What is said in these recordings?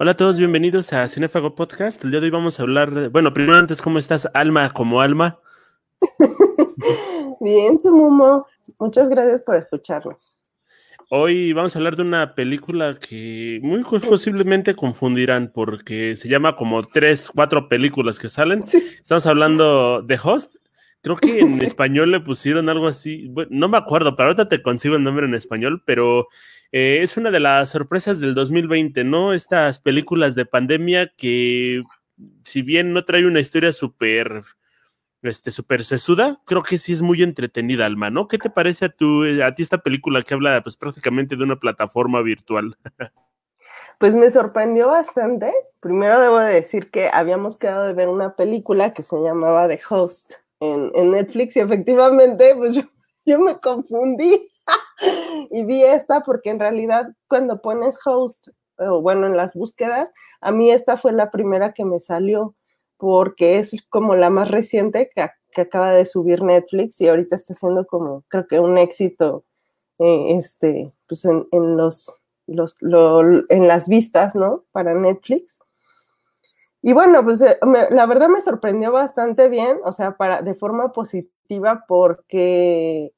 Hola a todos, bienvenidos a Cinefago Podcast. El día de hoy vamos a hablar, de, bueno, primero antes, ¿cómo estás, Alma, como Alma? Bien, Sumumo. Muchas gracias por escucharnos. Hoy vamos a hablar de una película que muy posiblemente confundirán porque se llama como tres, cuatro películas que salen. Estamos hablando de Host. Creo que en español le pusieron algo así. no me acuerdo, pero ahorita te consigo el nombre en español, pero eh, es una de las sorpresas del 2020, ¿no? Estas películas de pandemia que, si bien no trae una historia súper este, super sesuda, creo que sí es muy entretenida, Alma, ¿no? ¿Qué te parece a, tu, a ti esta película que habla pues prácticamente de una plataforma virtual? Pues me sorprendió bastante. Primero debo decir que habíamos quedado de ver una película que se llamaba The Host en, en Netflix y efectivamente pues yo, yo me confundí y vi esta porque en realidad cuando pones Host, o bueno, en las búsquedas, a mí esta fue la primera que me salió porque es como la más reciente que, acaba de subir Netflix y ahorita está siendo como, creo que un éxito, eh, este, pues en, los, los en las vistas, ¿no? Para Netflix. Y bueno, pues eh, la verdad me sorprendió bastante bien, o sea, para, de forma positiva porque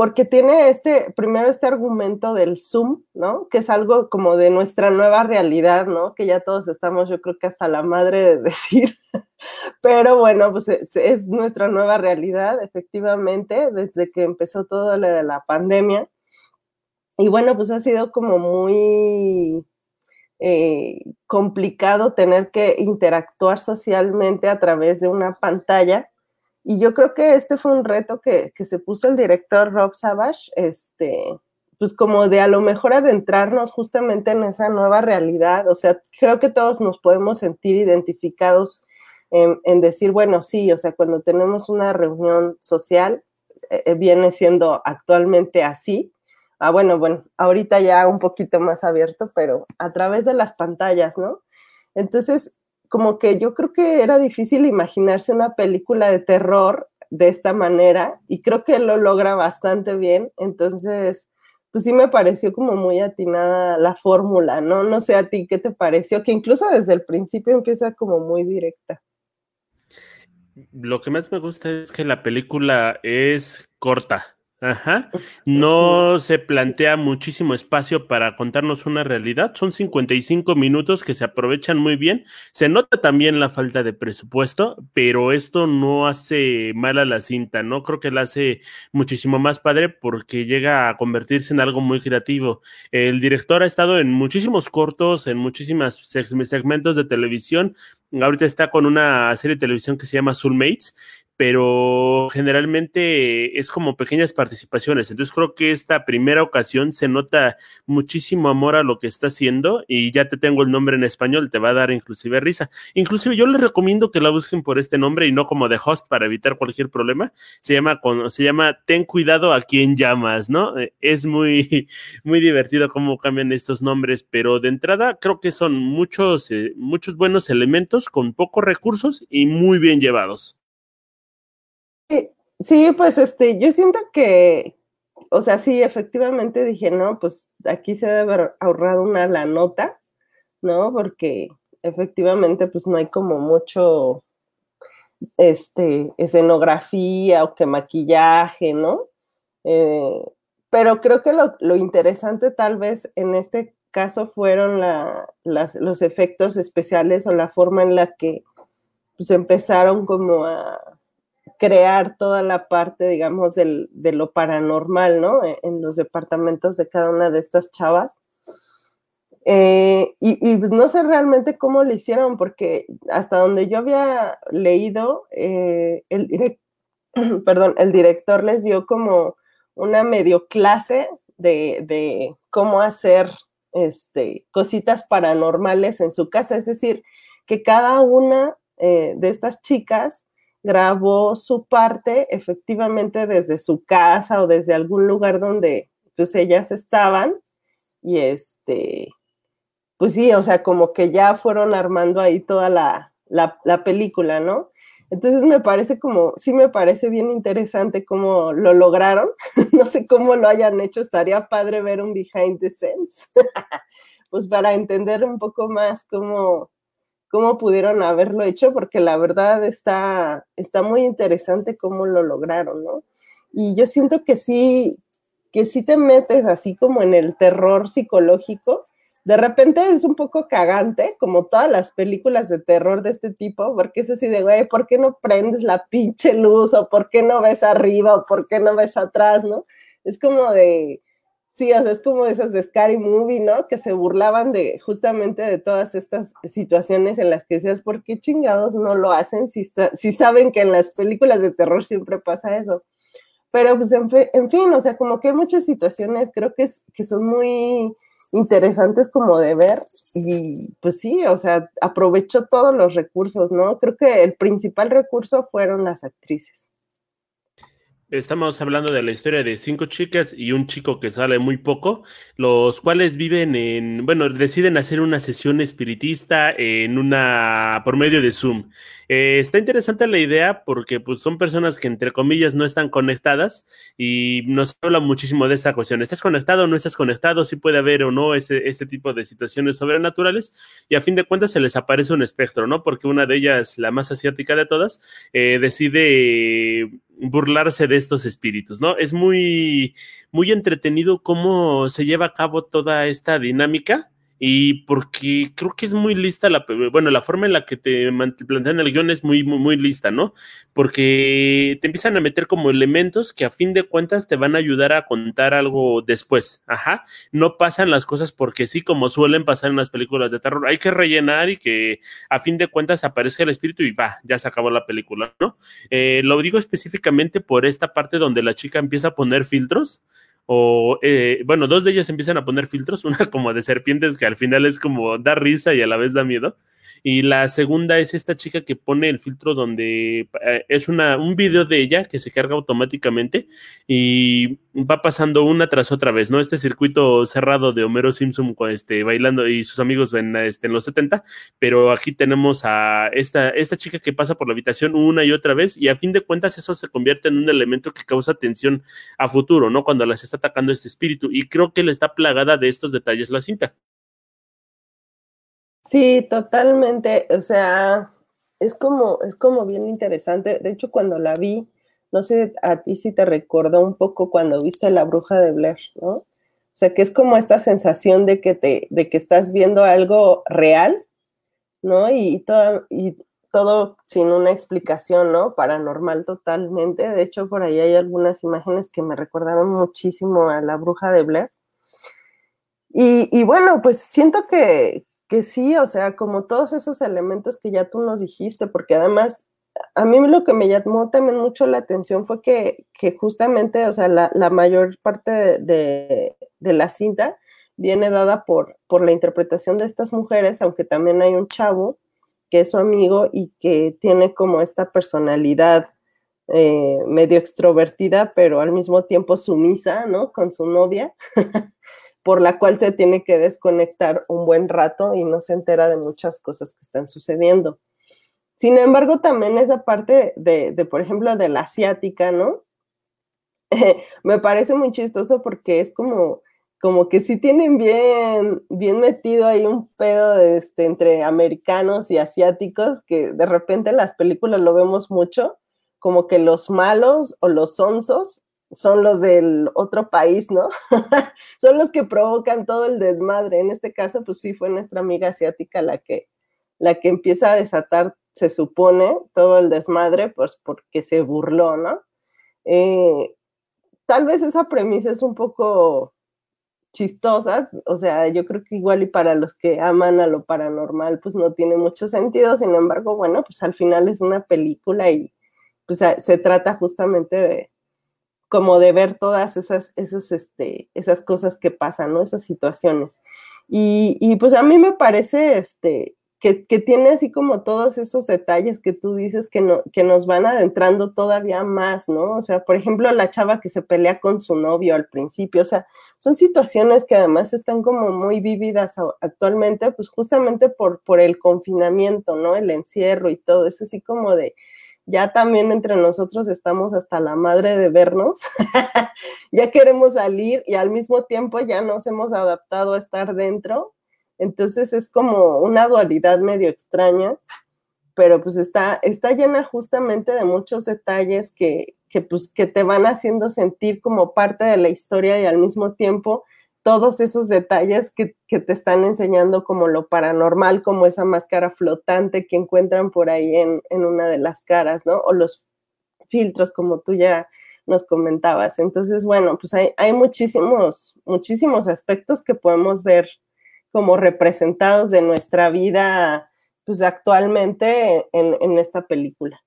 porque tiene este, primero este argumento del Zoom, ¿no? Que es algo como de nuestra nueva realidad, ¿no? Que ya todos estamos, yo creo que hasta la madre de decir, pero bueno, pues es, nuestra nueva realidad, efectivamente, desde que empezó todo lo de la pandemia. Y bueno, pues ha sido como muy eh, complicado tener que interactuar socialmente a través de una pantalla y yo creo que este fue un reto que, se puso el director Rob Savage, este, pues como de a lo mejor adentrarnos justamente en esa nueva realidad. O sea, creo que todos nos podemos sentir identificados en, decir, bueno, sí, o sea, cuando tenemos una reunión social, eh, eh, viene siendo actualmente así. Ah, bueno, bueno, ahorita ya un poquito más abierto, pero a través de las pantallas, ¿no? Entonces, como que yo creo que era difícil imaginarse una película de terror de esta manera y creo que lo logra bastante bien. Entonces, pues sí me pareció como muy atinada la fórmula, ¿no? No sé a ti qué te pareció, que incluso desde el principio empieza como muy directa. Lo que más me gusta es que la película es corta. Ajá. No se plantea muchísimo espacio para contarnos una realidad. Son 55 minutos que se aprovechan muy bien. Se nota también la falta de presupuesto, pero esto no hace mal a la cinta, ¿no? Creo que la hace muchísimo más padre porque llega a convertirse en algo muy creativo. El director ha estado en muchísimos cortos, en muchísimos segmentos de televisión. Ahorita está con una serie de televisión que se llama Soulmates pero generalmente es como pequeñas participaciones. Entonces creo que esta primera ocasión se nota muchísimo amor a lo que está haciendo y ya te tengo el nombre en español, te va a dar inclusive risa. Inclusive yo les recomiendo que la busquen por este nombre y no como de host para evitar cualquier problema. Se llama, se llama Ten cuidado a quien llamas, ¿no? Eh, es muy, muy divertido cómo cambian estos nombres, pero de entrada creo que son muchos, eh, muchos buenos elementos con pocos recursos y muy bien llevados. Sí, pues este, yo siento que, o sea, sí, efectivamente dije, no, pues aquí se debe haber ahorrado una la nota, ¿no? Porque efectivamente, pues no hay como mucho, este, escenografía o que maquillaje, ¿no? Eh, pero creo que lo, interesante tal vez en este caso fueron los efectos especiales o la forma en la que pues empezaron como a, crear toda la parte, digamos, de lo paranormal, ¿no? E, en, los departamentos de cada una de estas chavas. Eh, y, pues no sé realmente cómo lo hicieron, porque hasta donde yo había leído, eh, el, director les dio como una medio clase de, cómo hacer este, cositas paranormales en su casa, es decir, que cada una eh, de estas chicas grabó su parte efectivamente desde su casa o desde algún lugar donde pues ellas estaban y este, pues sí, o sea, como que ya fueron armando ahí toda la, la, película, ¿no? Entonces me parece como, sí me parece bien interesante cómo lo lograron. no sé cómo lo hayan hecho, estaría padre ver un behind the scenes. pues para entender un poco más cómo, cómo pudieron haberlo hecho, porque la verdad está, está muy interesante cómo lo lograron, ¿no? Y yo siento que sí, que sí te metes así como en el terror psicológico. De repente es un poco cagante, como todas las películas de terror de este tipo, porque es así de, güey, ¿por qué no prendes la pinche luz? ¿O por qué no ves arriba? ¿O por qué no ves atrás? ¿No? Es como de, Sí, o sea, es como esas de Scary Movie, ¿no? Que se burlaban de justamente de todas estas situaciones en las que decías, ¿por qué chingados no lo hacen si, si saben que en las películas de terror siempre pasa eso? Pero pues en, fin, o sea, como que hay muchas situaciones, creo que, es, que son muy interesantes como de ver y pues sí, o sea, aprovechó todos los recursos, ¿no? Creo que el principal recurso fueron las actrices. Estamos hablando de la historia de cinco chicas y un chico que sale muy poco, los cuales viven en, bueno, deciden hacer una sesión espiritista en una, por medio de Zoom. Eh, está interesante la idea porque pues son personas que entre comillas no están conectadas y nos habla muchísimo de esta cuestión. ¿Estás conectado o no estás conectado? Si puede haber o no este, este tipo de situaciones sobrenaturales y a fin de cuentas se les aparece un espectro, ¿no? Porque una de ellas, la más asiática de todas, eh, decide burlarse de estos espíritus, ¿no? Es muy, muy entretenido cómo se lleva a cabo toda esta dinámica y porque creo que es muy lista la, bueno, la forma en la que te plantean el guion es muy, muy, muy lista, ¿no? Porque te empiezan a meter como elementos que a fin de cuentas te van a ayudar a contar algo después, ajá, no pasan las cosas porque sí, como suelen pasar en las películas de terror, hay que rellenar y que a fin de cuentas aparezca el espíritu y va, ya se acabó la película, ¿no? Eh, lo digo específicamente por esta parte donde la chica empieza a poner filtros, o eh, bueno, dos de ellas empiezan a poner filtros, una como de serpientes que al final es como da risa y a la vez da miedo. Y la segunda es esta chica que pone el filtro donde eh, es una, un video de ella que se carga automáticamente y va pasando una tras otra vez, ¿no? Este circuito cerrado de Homero Simpson este, bailando y sus amigos ven este, en los 70, pero aquí tenemos a esta, esta chica que pasa por la habitación una y otra vez y a fin de cuentas eso se convierte en un elemento que causa tensión a futuro, ¿no? Cuando las está atacando este espíritu y creo que le está plagada de estos detalles la cinta. Sí, totalmente. O sea, es como, es como bien interesante. De hecho, cuando la vi, no sé a ti si te recordó un poco cuando viste La Bruja de Blair, ¿no? O sea, que es como esta sensación de que te, de que estás viendo algo real, ¿no? Y, todo, y todo sin una explicación, ¿no? Paranormal totalmente. De hecho, por ahí hay algunas imágenes que me recordaron muchísimo a La Bruja de Blair. Y, y bueno, pues siento que, que sí, o sea, como todos esos elementos que ya tú nos dijiste, porque además a mí lo que me llamó también mucho la atención fue que, justamente, o sea, la, mayor parte de, la cinta viene dada por, por la interpretación de estas mujeres, aunque también hay un chavo que es su amigo y que tiene como esta personalidad eh, medio extrovertida, pero al mismo tiempo sumisa, ¿no? Con su novia. por la cual se tiene que desconectar un buen rato y no se entera de muchas cosas que están sucediendo. Sin embargo, también esa parte de, por ejemplo, de la asiática, ¿no? me parece muy chistoso porque es como, como que sí tienen bien, bien metido ahí un pedo este, entre americanos y asiáticos, que de repente en las películas lo vemos mucho, como que los malos o los onzos son los del otro país, ¿no? son los que provocan todo el desmadre. En este caso, pues sí, fue nuestra amiga asiática la que, la que empieza a desatar, se supone, todo el desmadre, pues porque se burló, ¿no? Eh, tal vez esa premisa es un poco chistosa, o sea, yo creo que igual y para los que aman a lo paranormal, pues no tiene mucho sentido, sin embargo, bueno, pues al final es una película y pues se trata justamente de, como de ver todas esas, esos, este, esas cosas que pasan, ¿no? Esas situaciones. Y, pues a mí me parece este, que, tiene así como todos esos detalles que tú dices que, no, que nos van adentrando todavía más, ¿no? O sea, por ejemplo, la chava que se pelea con su novio al principio, o sea, son situaciones que además están como muy vívidas actualmente, pues justamente por, por el confinamiento, ¿no? El encierro y todo, es así como de, ya también entre nosotros estamos hasta la madre de vernos, ya queremos salir y al mismo tiempo ya nos hemos adaptado a estar dentro. Entonces es como una dualidad medio extraña, pero pues está, está llena justamente de muchos detalles que, que, pues, que te van haciendo sentir como parte de la historia y al mismo tiempo todos esos detalles que, te están enseñando como lo paranormal, como esa máscara flotante que encuentran por ahí en, una de las caras, ¿no? O los filtros, como tú ya nos comentabas. Entonces, bueno, pues hay, hay muchísimos, muchísimos aspectos que podemos ver como representados de nuestra vida, pues actualmente en, en esta película.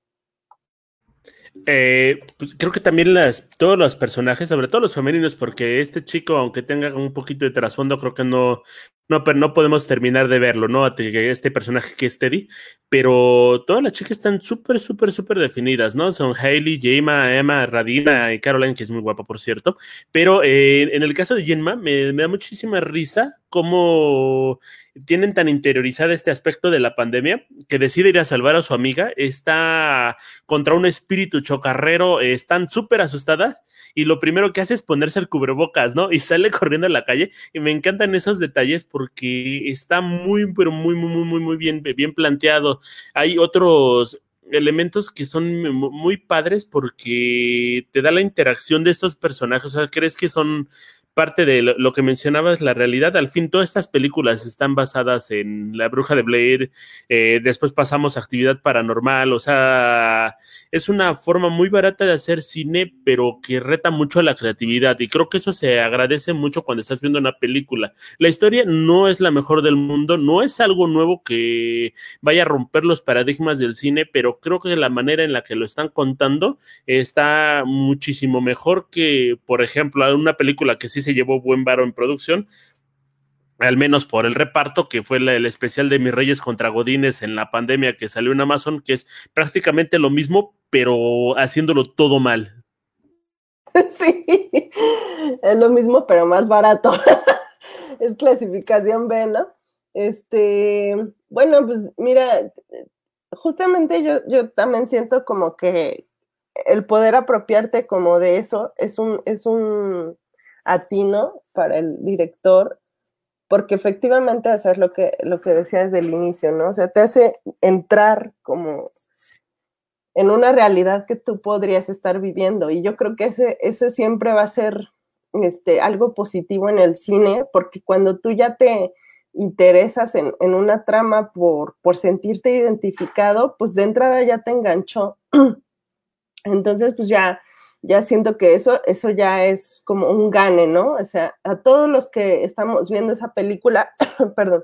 Eh, pues creo que también las, todos los personajes, sobre todo los femeninos, porque este chico, aunque tenga un poquito de trasfondo, creo que no, no, pero no podemos terminar de verlo, ¿no? Este personaje que es Teddy, pero todas las chicas están súper, súper, súper definidas, ¿no? Son Hailey, Jema, Emma, Radina y Caroline, que es muy guapa, por cierto. Pero eh, en el caso de Jenma, me, me da muchísima risa cómo tienen tan interiorizada este aspecto de la pandemia que decide ir a salvar a su amiga, está contra un espíritu chocarrero, están súper asustadas y lo primero que hace es ponerse el cubrebocas, ¿no? Y sale corriendo a la calle y me encantan esos detalles porque está muy, pero muy, muy, muy, muy, muy bien, bien planteado. Hay otros elementos que son muy padres porque te da la interacción de estos personajes, o sea, crees que son parte de lo, que mencionabas, la realidad. Al fin, todas estas películas están basadas en La Bruja de Blair, eh, después pasamos a actividad paranormal, o sea, es una forma muy barata de hacer cine, pero que reta mucho la creatividad y creo que eso se agradece mucho cuando estás viendo una película. La historia no es la mejor del mundo, no es algo nuevo que vaya a romper los paradigmas del cine, pero creo que la manera en la que lo están contando está muchísimo mejor que, por ejemplo, una película que sí se llevó buen varo en producción, al menos por el reparto, que fue el especial de Mis Reyes contra Godines en la pandemia que salió en Amazon, que es prácticamente lo mismo, pero haciéndolo todo mal. Sí, es lo mismo, pero más barato. es clasificación B, ¿no? Este, bueno, pues mira, justamente yo, yo también siento como que el poder apropiarte como de eso es un, es un atino para el director, porque efectivamente hacer lo que, lo que decía desde el inicio, ¿no? O sea, te hace entrar como en una realidad que tú podrías estar viviendo. Y yo creo que ese, ese siempre va a ser este, algo positivo en el cine, porque cuando tú ya te interesas en, en una trama por, por sentirte identificado, pues de entrada ya te enganchó. Entonces, pues ya ya siento que eso, eso ya es como un gane, ¿no? O sea, a todos los que estamos viendo esa película, perdón,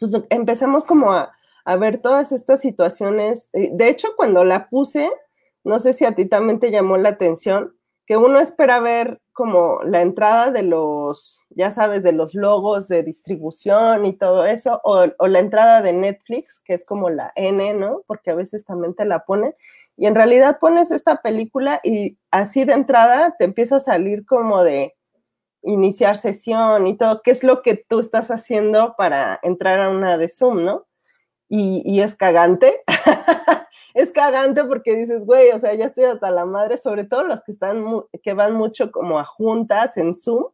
pues empezamos como a, a, ver todas estas situaciones. Eh, de hecho, cuando la puse, no sé si a ti también te llamó la atención, que uno espera ver como la entrada de los, ya sabes, de los logos de distribución y todo eso, o, o, la entrada de Netflix, que es como la N, ¿no? Porque a veces también te la ponen. Y en realidad pones esta película y así de entrada te empieza a salir como de iniciar sesión y todo, qué es lo que tú estás haciendo para entrar a una de Zoom, ¿no? Y, es cagante. es cagante porque dices, güey, o sea, ya estoy hasta la madre, sobre todo los que están, que van mucho como a juntas en Zoom.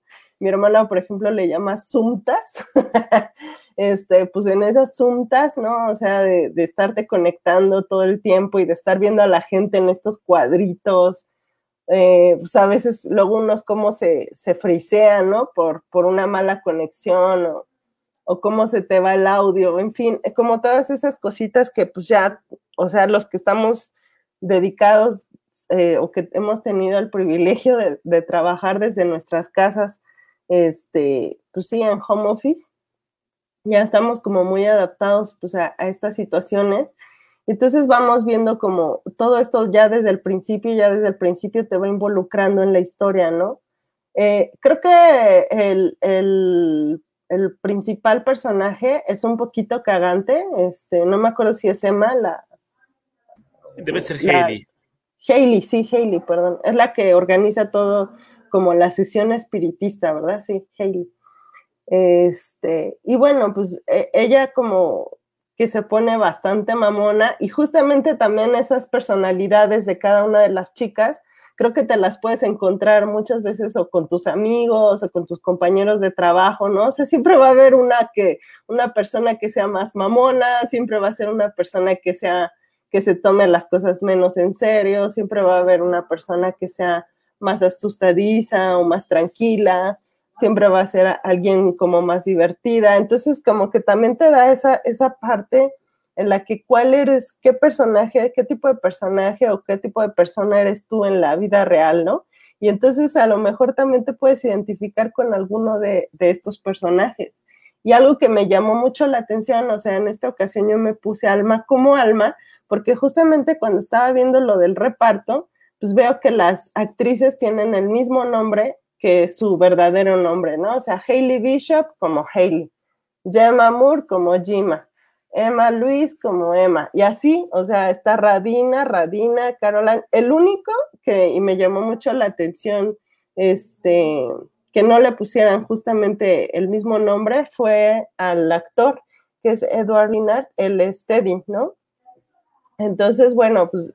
Mi hermana, por ejemplo, le llama Zoomtas. este, pues en esas Zoomtas, ¿no? O sea, de, de, estarte conectando todo el tiempo y de estar viendo a la gente en estos cuadritos. Eh, pues a veces luego unos como se, se frisean, ¿no? Por, por una mala conexión o, o cómo se te va el audio, en fin, como todas esas cositas que pues ya o sea, los que estamos dedicados eh, o que hemos tenido el privilegio de, trabajar desde nuestras casas, este, pues sí, en home office, ya estamos como muy adaptados pues, a, estas situaciones. Entonces vamos viendo como todo esto ya desde el principio, ya desde el principio te va involucrando en la historia, ¿no? Eh, creo que el, el, el, principal personaje es un poquito cagante, este, no me acuerdo si es Emma, la, Debe ser Hailey. Hailey, sí, Hailey, perdón. Es la que organiza todo como la sesión espiritista, ¿verdad? Sí, Hailey. Este, y bueno, pues e, ella como que se pone bastante mamona y justamente también esas personalidades de cada una de las chicas creo que te las puedes encontrar muchas veces o con tus amigos o con tus compañeros de trabajo, ¿no? O sea, siempre va a haber una que, una persona que sea más mamona, siempre va a ser una persona que sea, que se tome las cosas menos en serio, siempre va a haber una persona que sea más asustadiza o más tranquila, siempre va a ser alguien como más divertida. Entonces, como que también te da esa, esa parte en la que cuál eres, qué personaje, qué tipo de personaje o qué tipo de persona eres tú en la vida real, ¿no? Y entonces a lo mejor también te puedes identificar con alguno de, de estos personajes. Y algo que me llamó mucho la atención, o sea, en esta ocasión yo me puse alma como alma, porque justamente cuando estaba viendo lo del reparto, pues veo que las actrices tienen el mismo nombre que su verdadero nombre, ¿no? O sea, Hailey Bishop como Hailey, Gemma Moore como Gemma, Emma Luis como Emma, y así, o sea, está Radina, Radina, Caroline. El único que, y me llamó mucho la atención, este, que no le pusieran justamente el mismo nombre fue al actor, que es Edward Linard, el Steady, ¿no? Entonces, bueno, pues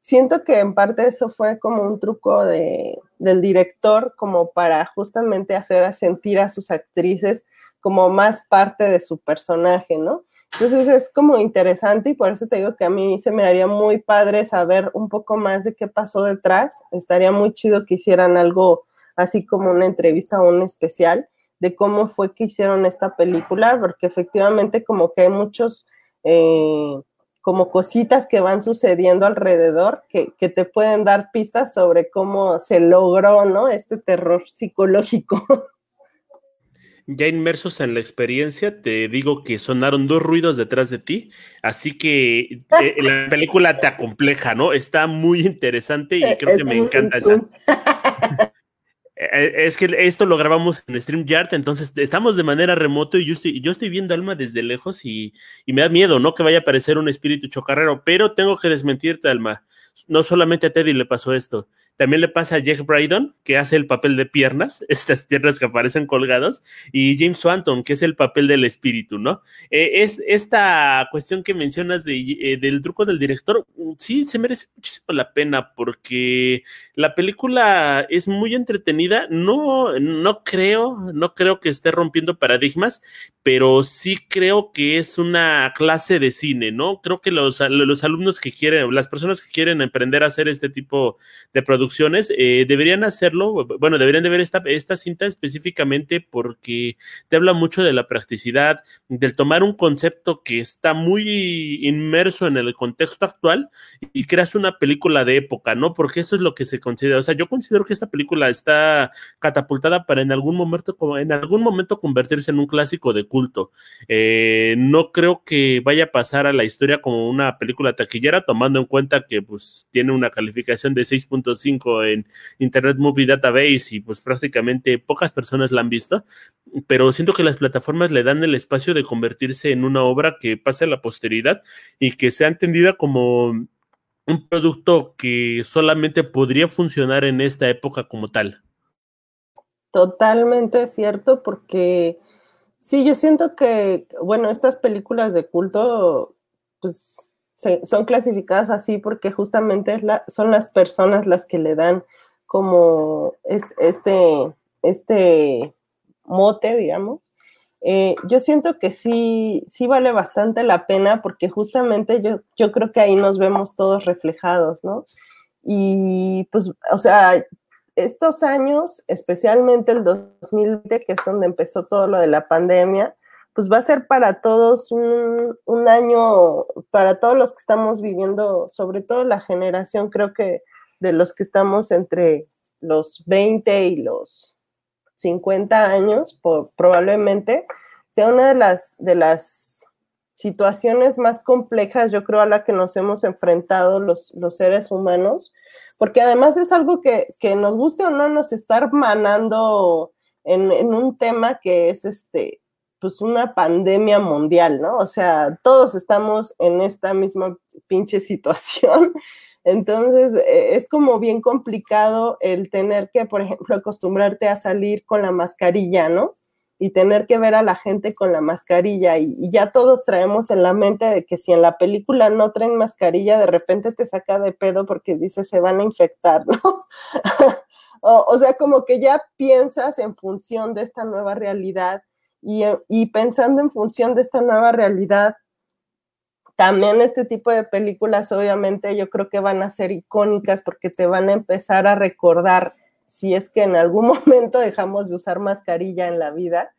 siento que en parte eso fue como un truco de, del director, como para justamente hacer sentir a sus actrices como más parte de su personaje, ¿no? Entonces es como interesante y por eso te digo que a mí se me haría muy padre saber un poco más de qué pasó detrás. Estaría muy chido que hicieran algo así como una entrevista o un especial de cómo fue que hicieron esta película, porque efectivamente como que hay muchos eh, como cositas que van sucediendo alrededor que, que, te pueden dar pistas sobre cómo se logró, ¿no? Este terror psicológico. Ya inmersos en la experiencia, te digo que sonaron dos ruidos detrás de ti, así que eh, la película te acompleja, ¿no? Está muy interesante y eh, creo que me encanta esa. Eh, es que esto lo grabamos en StreamYard, entonces estamos de manera remoto y yo estoy, yo estoy viendo Alma desde lejos y, me da miedo, ¿no? Que vaya a aparecer un espíritu chocarrero, pero tengo que desmentirte, Alma. No solamente a Teddy le pasó esto. También le pasa a Jack Brydon, que hace el papel de piernas, estas piernas que aparecen colgados, y James Swanton, que es el papel del espíritu, ¿no? Eh, es esta cuestión que mencionas eh, del truco del director, sí, se merece muchísimo la pena porque la película es muy entretenida, no, no creo, no creo que esté rompiendo paradigmas, pero sí creo que es una clase de cine, ¿no? Creo que los, los alumnos que quieren, las personas que quieren emprender a hacer este tipo de producciones, eh, deberían hacerlo, bueno, deberían de ver esta, esta cinta específicamente porque te habla mucho de la practicidad, del tomar un concepto que está muy inmerso en el contexto actual y creas una película de época, ¿no? Porque esto es lo que se considera, o sea, yo considero que esta película está catapultada para en algún momento, en algún momento convertirse en un clásico de culto. Eh, no creo que vaya a pasar a la historia como una película taquillera, tomando en cuenta que pues tiene una calificación de 6.5 en Internet Movie Database y pues prácticamente pocas personas la han visto, pero siento que las plataformas le dan el espacio de convertirse en una obra que pase a la posteridad y que sea entendida como un producto que solamente podría funcionar en esta época como tal. Totalmente cierto, porque Sí, yo siento que, bueno, estas películas de culto, pues son clasificadas así porque justamente son las personas las que le dan como este, este mote, digamos. Eh, yo siento que sí, sí vale bastante la pena porque justamente yo, yo creo que ahí nos vemos todos reflejados, ¿no? Y pues, o sea, estos años, especialmente el 2020, que es donde empezó todo lo de la pandemia, pues va a ser para todos un, un, año, para todos los que estamos viviendo, sobre todo la generación, creo que de los que estamos entre los 20 y los 50 años, probablemente sea una de las, de las situaciones más complejas, yo creo, a la que nos hemos enfrentado los, los seres humanos, porque además es algo que, nos guste o no nos está hermanando en, un tema que es este, pues una pandemia mundial, ¿no? O sea, todos estamos en esta misma pinche situación. Entonces, e, es como bien complicado el tener que, por ejemplo, acostumbrarte a salir con la mascarilla, ¿no? y tener que ver a la gente con la mascarilla y, ya todos traemos en la mente de que si en la película no traen mascarilla, de repente te saca de pedo porque dice se van a infectar, ¿no? o, sea, como que ya piensas en función de esta nueva realidad y pensando en función de esta nueva realidad, también este tipo de películas obviamente yo creo que van a ser icónicas porque te van a empezar a recordar si es que en algún momento dejamos de usar mascarilla en la vida,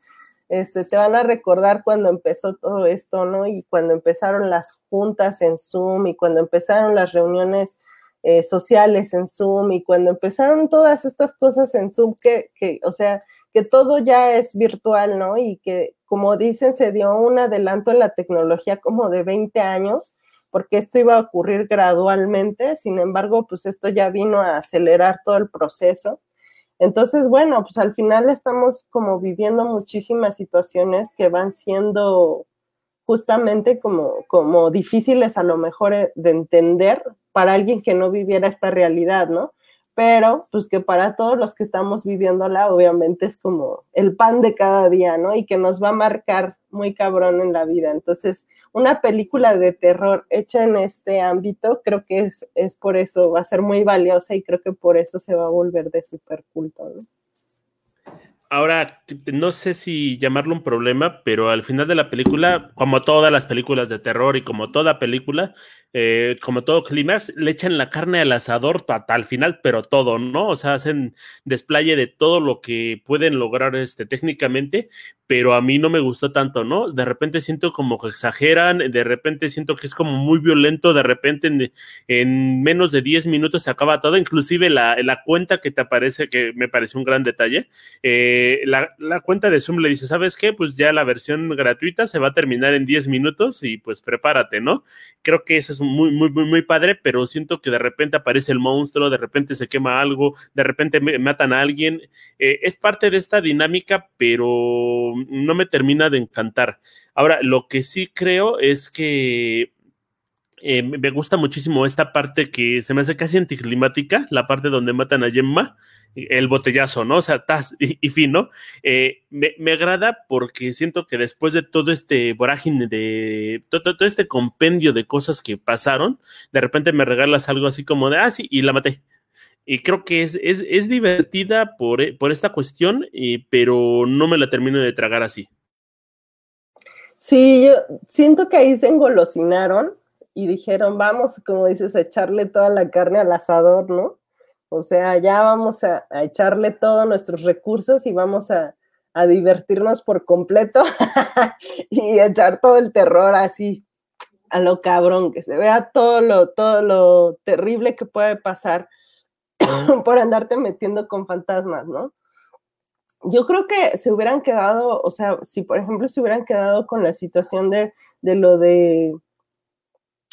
este, te van a recordar cuando empezó todo esto, ¿no? Y cuando empezaron las juntas en Zoom y cuando empezaron las reuniones eh, sociales en Zoom y cuando empezaron todas estas cosas en Zoom, que, que, o sea, que todo ya es virtual, ¿no? Y que, como dicen, se dio un adelanto en la tecnología como de 20 años porque esto iba a ocurrir gradualmente, sin embargo, pues esto ya vino a acelerar todo el proceso. Entonces, bueno, pues al final estamos como viviendo muchísimas situaciones que van siendo justamente como, como difíciles a lo mejor eh, de entender para alguien que no viviera esta realidad, ¿no? Pero pues que para todos los que estamos viviéndola, obviamente es como el pan de cada día, ¿no? Y que nos va a marcar muy cabrón en la vida. Entonces, una película de terror hecha en este ámbito, creo que es, es por eso, va a ser muy valiosa y creo que por eso se va a volver de super culto, ¿no? Ahora, no sé si llamarlo un problema, pero al final de la película, como todas las películas de terror y como toda película, eh, como todo climas, le echan la carne al asador hasta el final, pero todo, ¿no? O sea, hacen desplaye de todo lo que pueden lograr este, técnicamente, pero a mí no me gustó tanto, ¿no? De repente siento como que exageran, de repente siento que es como muy violento, de repente en, menos de 10 minutos se acaba todo, inclusive la, la, cuenta que te aparece, que me parece un gran detalle, eh, la, la cuenta de Zoom le dice, ¿sabes qué? Pues ya la versión gratuita se va a terminar en 10 minutos y pues prepárate, ¿no? Creo que eso es muy, muy, muy, muy padre, pero siento que de repente aparece el monstruo, de repente se quema algo, de repente matan a alguien. Eh, es parte de esta dinámica, pero no me termina de encantar. Ahora, lo que sí creo es que eh, me gusta muchísimo esta parte que se me hace casi anticlimática, la parte donde matan a Gemma el botellazo, ¿no? O sea, tas y, fin, ¿no? Eh, me, agrada porque siento que después de todo este vorágine de todo, este compendio de cosas que pasaron, de repente me regalas algo así como de, ah, sí, y la maté. Y creo que es, es, divertida por, por, esta cuestión, pero no me la termino de tragar así. Sí, yo siento que ahí se engolosinaron y dijeron, vamos, como dices, a echarle toda la carne al asador, ¿no? O sea, ya vamos a, echarle todos nuestros recursos y vamos a, divertirnos por completo y echar todo el terror así a lo cabrón, que se vea todo lo, todo lo terrible que puede pasar por andarte metiendo con fantasmas, ¿no? Yo creo que se hubieran quedado, o sea, si por ejemplo se hubieran quedado con la situación de, de lo de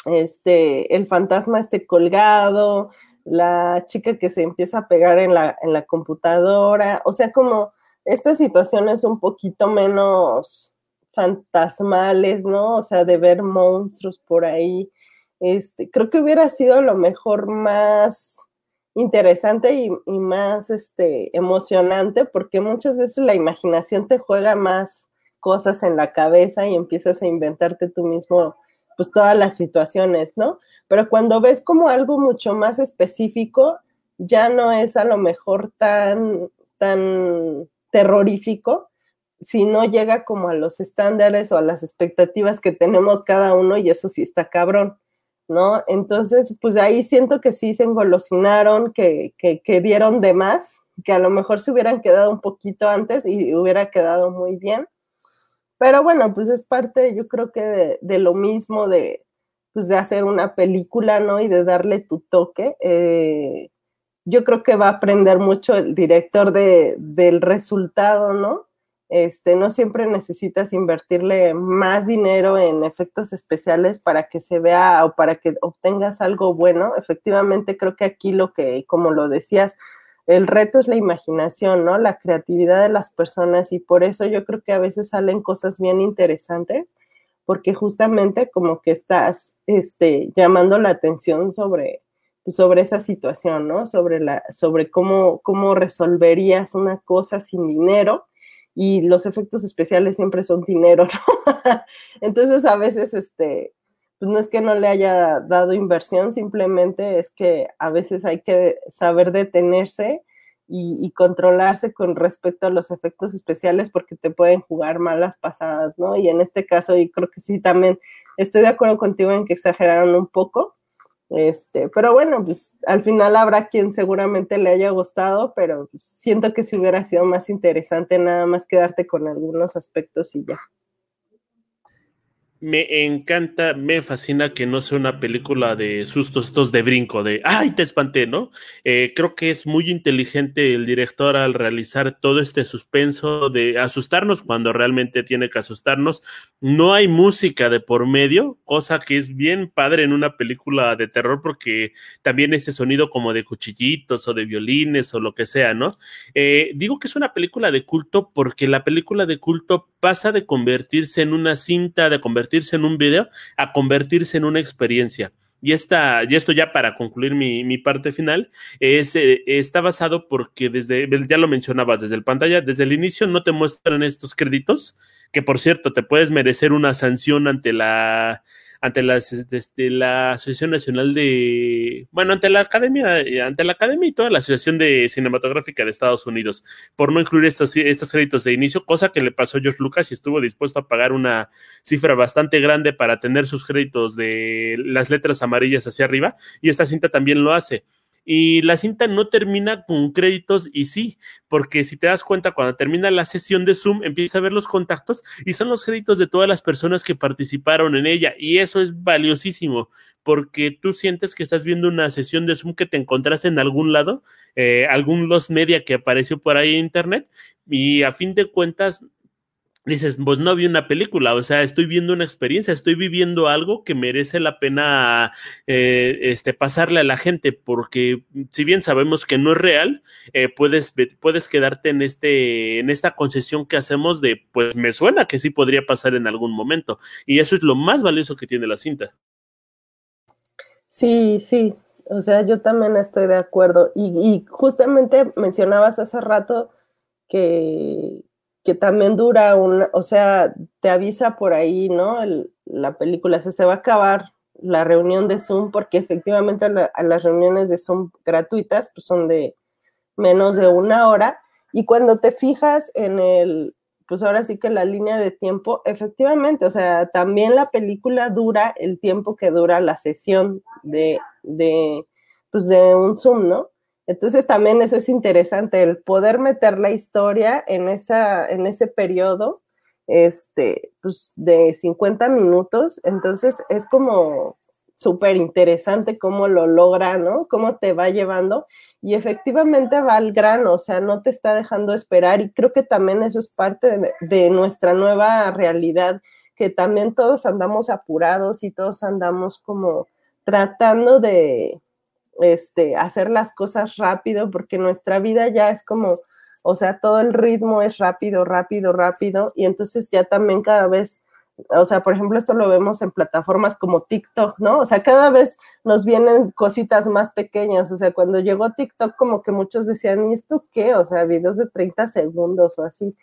este, el fantasma esté colgado, la chica que se empieza a pegar en la, en la computadora, o sea, como estas situaciones un poquito menos fantasmales, ¿no? O sea, de ver monstruos por ahí. Este, creo que hubiera sido lo mejor más interesante y, más este, emocionante, porque muchas veces la imaginación te juega más cosas en la cabeza y empiezas a inventarte tú mismo, pues todas las situaciones, ¿no? pero cuando ves como algo mucho más específico, ya no es a lo mejor tan, tan terrorífico, si no llega como a los estándares o a las expectativas que tenemos cada uno y eso sí está cabrón, ¿no? Entonces, pues ahí siento que sí se engolosinaron, que, que, dieron de más, que a lo mejor se hubieran quedado un poquito antes y hubiera quedado muy bien. Pero bueno, pues es parte, yo creo que de lo mismo de, pues, de hacer una película, ¿no? Y de darle tu toque. Eh, yo creo que va a aprender mucho el director de, del resultado, ¿no? Este, no siempre necesitas invertirle más dinero en efectos especiales para que se vea o para que obtengas algo bueno. Efectivamente, creo que aquí lo que, como lo decías, el reto es la imaginación, ¿no? La creatividad de las personas y por eso yo creo que a veces salen cosas bien interesantes porque justamente como que estás este, llamando la atención sobre, sobre esa situación, ¿no? Sobre, la, sobre cómo, cómo resolverías una cosa sin dinero y los efectos especiales siempre son dinero, ¿no? Entonces a veces, este, pues no es que no le haya dado inversión, simplemente es que a veces hay que saber detenerse y, controlarse con respecto a los efectos especiales porque te pueden jugar malas pasadas, ¿no? Y en este caso, y creo que sí, también estoy de acuerdo contigo en que exageraron un poco, este, pero bueno, pues al final habrá quien seguramente le haya gustado, pero pues, siento que si hubiera sido más interesante nada más quedarte con algunos aspectos y ya me encanta, me fascina que no sea una película de sustos estos de brinco, de ¡ay, te espanté! ¿no? Eh, creo que es muy inteligente el director al realizar todo este suspenso de asustarnos cuando realmente tiene que asustarnos. No hay música de por medio, cosa que es bien padre en una película de terror porque también ese sonido como de cuchillitos o de violines o lo que sea, ¿no? Eh, digo que es una película de culto porque la película de culto pasa de convertirse en una cinta, de convertirse en un video, a convertirse en una experiencia. Y, esta, y esto ya para concluir mi, parte final, es, eh, está basado porque desde, ya lo mencionabas, desde el pantalla, desde el inicio no te muestran estos créditos, que por cierto, te puedes merecer una sanción ante la, ante este, la Asociación Nacional de, bueno, ante la Academia, ante la Academia y toda la Asociación de Cinematográfica de Estados Unidos, por no incluir estos créditos de inicio, cosa que le pasó a George Lucas y estuvo dispuesto a pagar una cifra bastante grande para tener sus créditos de las letras amarillas hacia arriba, y esta cinta también lo hace y la cinta no termina con créditos y sí, porque si te das cuenta, cuando termina la sesión de Zoom, empieza a ver los contactos y son los créditos de todas las personas que participaron en ella y eso es valiosísimo porque tú sientes que estás viendo una sesión de Zoom que te encontraste en algún lado, eh, algún los media que apareció por ahí en internet y a fin de cuentas dices, pues no vi una película, o sea, estoy viendo una experiencia, estoy viviendo algo que merece la pena eh, este, pasarle a la gente, porque si bien sabemos que no es real, eh, puedes, puedes quedarte en, este, en esta concesión que hacemos de, pues me suena que sí podría pasar en algún momento, y eso es lo más valioso que tiene la cinta. Sí, sí, o sea, yo también estoy de acuerdo, y, y justamente mencionabas hace rato que que también dura un, o sea, te avisa por ahí, ¿no? la película, se va a acabar la reunión de Zoom porque efectivamente las reuniones de Zoom gratuitas pues son de menos de una hora y cuando te fijas en el, pues ahora sí que la línea de tiempo, efectivamente, o sea, también la película dura el tiempo que dura la sesión de, de, pues de un Zoom, ¿no? Entonces también eso es interesante, el poder meter la historia en, esa, en ese periodo este, pues de 50 minutos. Entonces es como súper interesante cómo lo logra, ¿no? Cómo te va llevando. Y efectivamente va al grano, o sea, no te está dejando esperar. Y creo que también eso es parte de, de nuestra nueva realidad, que también todos andamos apurados y todos andamos como tratando de, este, hacer las cosas rápido, porque nuestra vida ya es como, o sea, todo el ritmo es rápido, rápido, rápido, y entonces ya también cada vez, o sea, por ejemplo, esto lo vemos en plataformas como TikTok, ¿no? O sea, cada vez nos vienen cositas más pequeñas, o sea, cuando llegó TikTok como que muchos decían, ¿y esto qué? O sea, videos de 30 segundos o así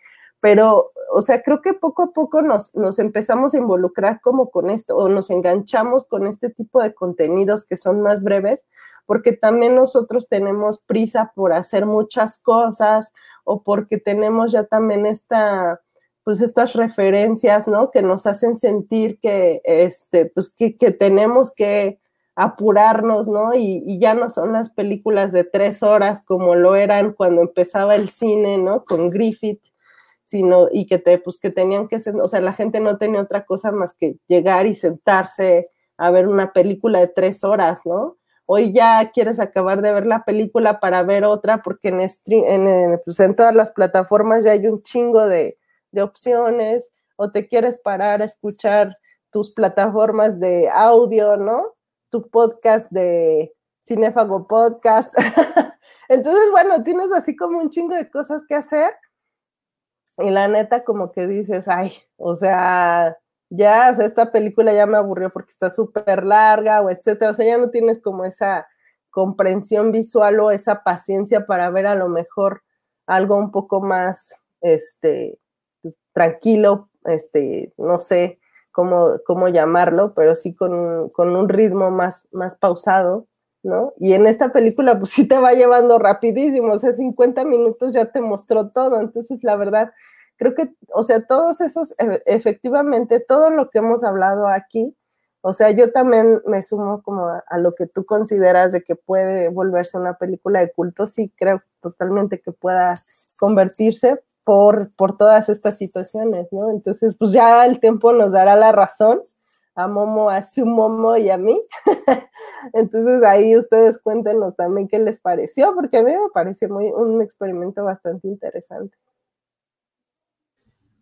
pero, o sea, creo que poco a poco nos, nos, empezamos a involucrar como con esto, o nos enganchamos con este tipo de contenidos que son más breves, porque también nosotros tenemos prisa por hacer muchas cosas, o porque tenemos ya también esta, pues estas referencias, ¿no? Que nos hacen sentir que, este, pues que, que tenemos que apurarnos, ¿no? Y, y, ya no son las películas de tres horas como lo eran cuando empezaba el cine, ¿no? Con Griffith sino y que te pues que tenían que ser, o sea, la gente no tenía otra cosa más que llegar y sentarse a ver una película de tres horas, ¿no? Hoy ya quieres acabar de ver la película para ver otra porque en, en, pues en todas las plataformas ya hay un chingo de, de opciones o te quieres parar a escuchar tus plataformas de audio, ¿no? Tu podcast de Cinefago Podcast. Entonces, bueno, tienes así como un chingo de cosas que hacer y la neta, como que dices, ay, o sea, ya, o sea, esta película ya me aburrió porque está súper larga o etcétera. O sea, ya no tienes como esa comprensión visual o esa paciencia para ver a lo mejor algo un poco más, este, tranquilo, este, no sé cómo, cómo llamarlo, pero sí con, con un ritmo más, más pausado, ¿no? Y en esta película, pues sí te va llevando rapidísimo, o sea, 50 minutos ya te mostró todo, entonces la verdad, creo que, o sea, todos esos, e, efectivamente, todo lo que hemos hablado aquí, o sea, yo también me sumo como a, a, lo que tú consideras de que puede volverse una película de culto, sí creo totalmente que pueda convertirse por, por todas estas situaciones, ¿no? Entonces, pues ya el tiempo nos dará la razón a Momo, a su Momo y a mí. Entonces ahí ustedes cuéntenos también qué les pareció, porque a mí me pareció muy, un experimento bastante interesante.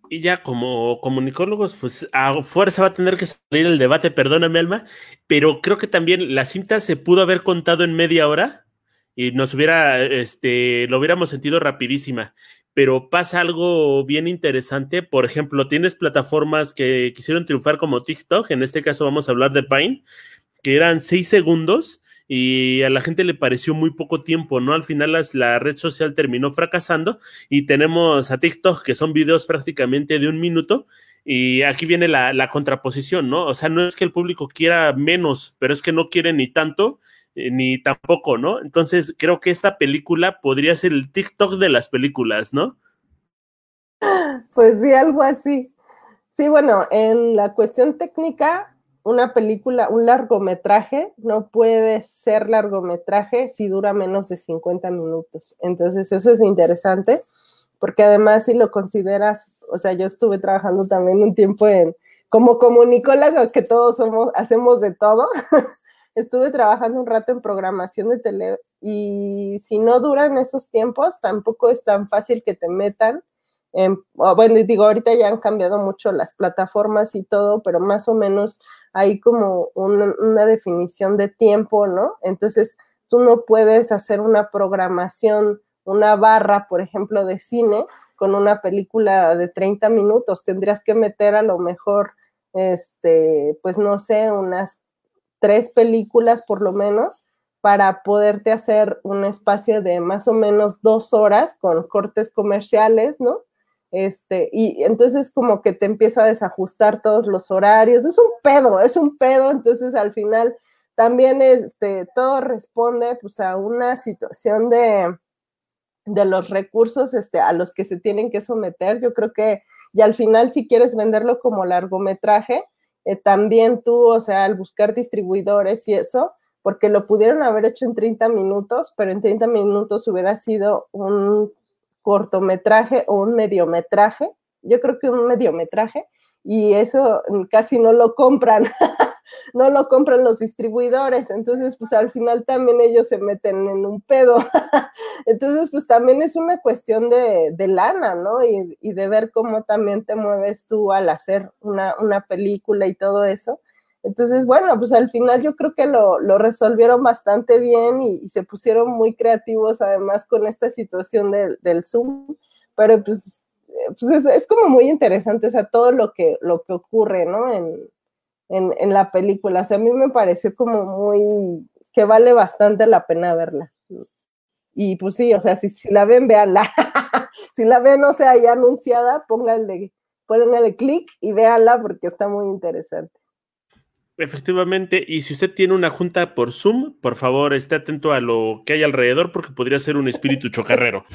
Y ya como comunicólogos, pues a fuerza va a tener que salir el debate, perdóname Alma, pero creo que también la cinta se pudo haber contado en media hora y nos hubiera, este, lo hubiéramos sentido rapidísima pero pasa algo bien interesante. Por ejemplo, tienes plataformas que quisieron triunfar como TikTok, en este caso vamos a hablar de Pine, que eran seis segundos y a la gente le pareció muy poco tiempo, ¿no? Al final la red social terminó fracasando y tenemos a TikTok, que son videos prácticamente de un minuto. Y aquí viene la, la contraposición, ¿no? O sea, no es que el público quiera menos, pero es que no quiere ni tanto eh, ni tampoco, ¿no? Entonces creo que esta película podría ser el TikTok de las películas, ¿no? Pues sí, algo así. Sí, bueno, en la cuestión técnica, una película, un largometraje, no puede ser largometraje si dura menos de 50 minutos. Entonces, eso es interesante, porque además si lo consideras, o sea, yo estuve trabajando también un tiempo en, como comunicóloga, que todos somos, hacemos de todo. estuve trabajando un rato en programación de tele y si no duran esos tiempos, tampoco es tan fácil que te metan. En, bueno, digo, ahorita ya han cambiado mucho las plataformas y todo, pero más o menos hay como una, definición de tiempo, ¿no? Entonces, tú no puedes hacer una programación, una barra, por ejemplo, de cine con una película de 30 minutos. Tendrías que meter a lo mejor, este, pues no sé, unas tres películas por lo menos para poderte hacer un espacio de más o menos dos horas con cortes comerciales, ¿no? Este, y entonces como que te empieza a desajustar todos los horarios, es un pedo, es un pedo, entonces al final también este, todo responde pues a una situación de, de los recursos este, a los que se tienen que someter, yo creo que y al final si quieres venderlo como largometraje, eh, también tú, o sea, al buscar distribuidores y eso, porque lo pudieron haber hecho en 30 minutos, pero en 30 minutos hubiera sido un cortometraje o un mediometraje, yo creo que un mediometraje, y eso casi no lo compran. no lo compran los distribuidores, entonces pues al final también ellos se meten en un pedo. entonces pues también es una cuestión de, de lana, ¿no? Y, y, de ver cómo también te mueves tú al hacer una, una película y todo eso. Entonces, bueno, pues al final yo creo que lo, lo resolvieron bastante bien y, se pusieron muy creativos además con esta situación del, del Zoom, pero pues, eh, pues es, es, como muy interesante, o sea, todo lo que, lo que ocurre, ¿no? En, en, en, la película. O sea, a mí me pareció como muy, que vale bastante la pena verla. Y pues sí, o sea, si, si la ven, véanla. si la ven, o sea, ya anunciada, pónganle, pónganle clic y véanla porque está muy interesante. Efectivamente, y si usted tiene una junta por Zoom, por favor, esté atento a lo que hay alrededor porque podría ser un espíritu chocarrero.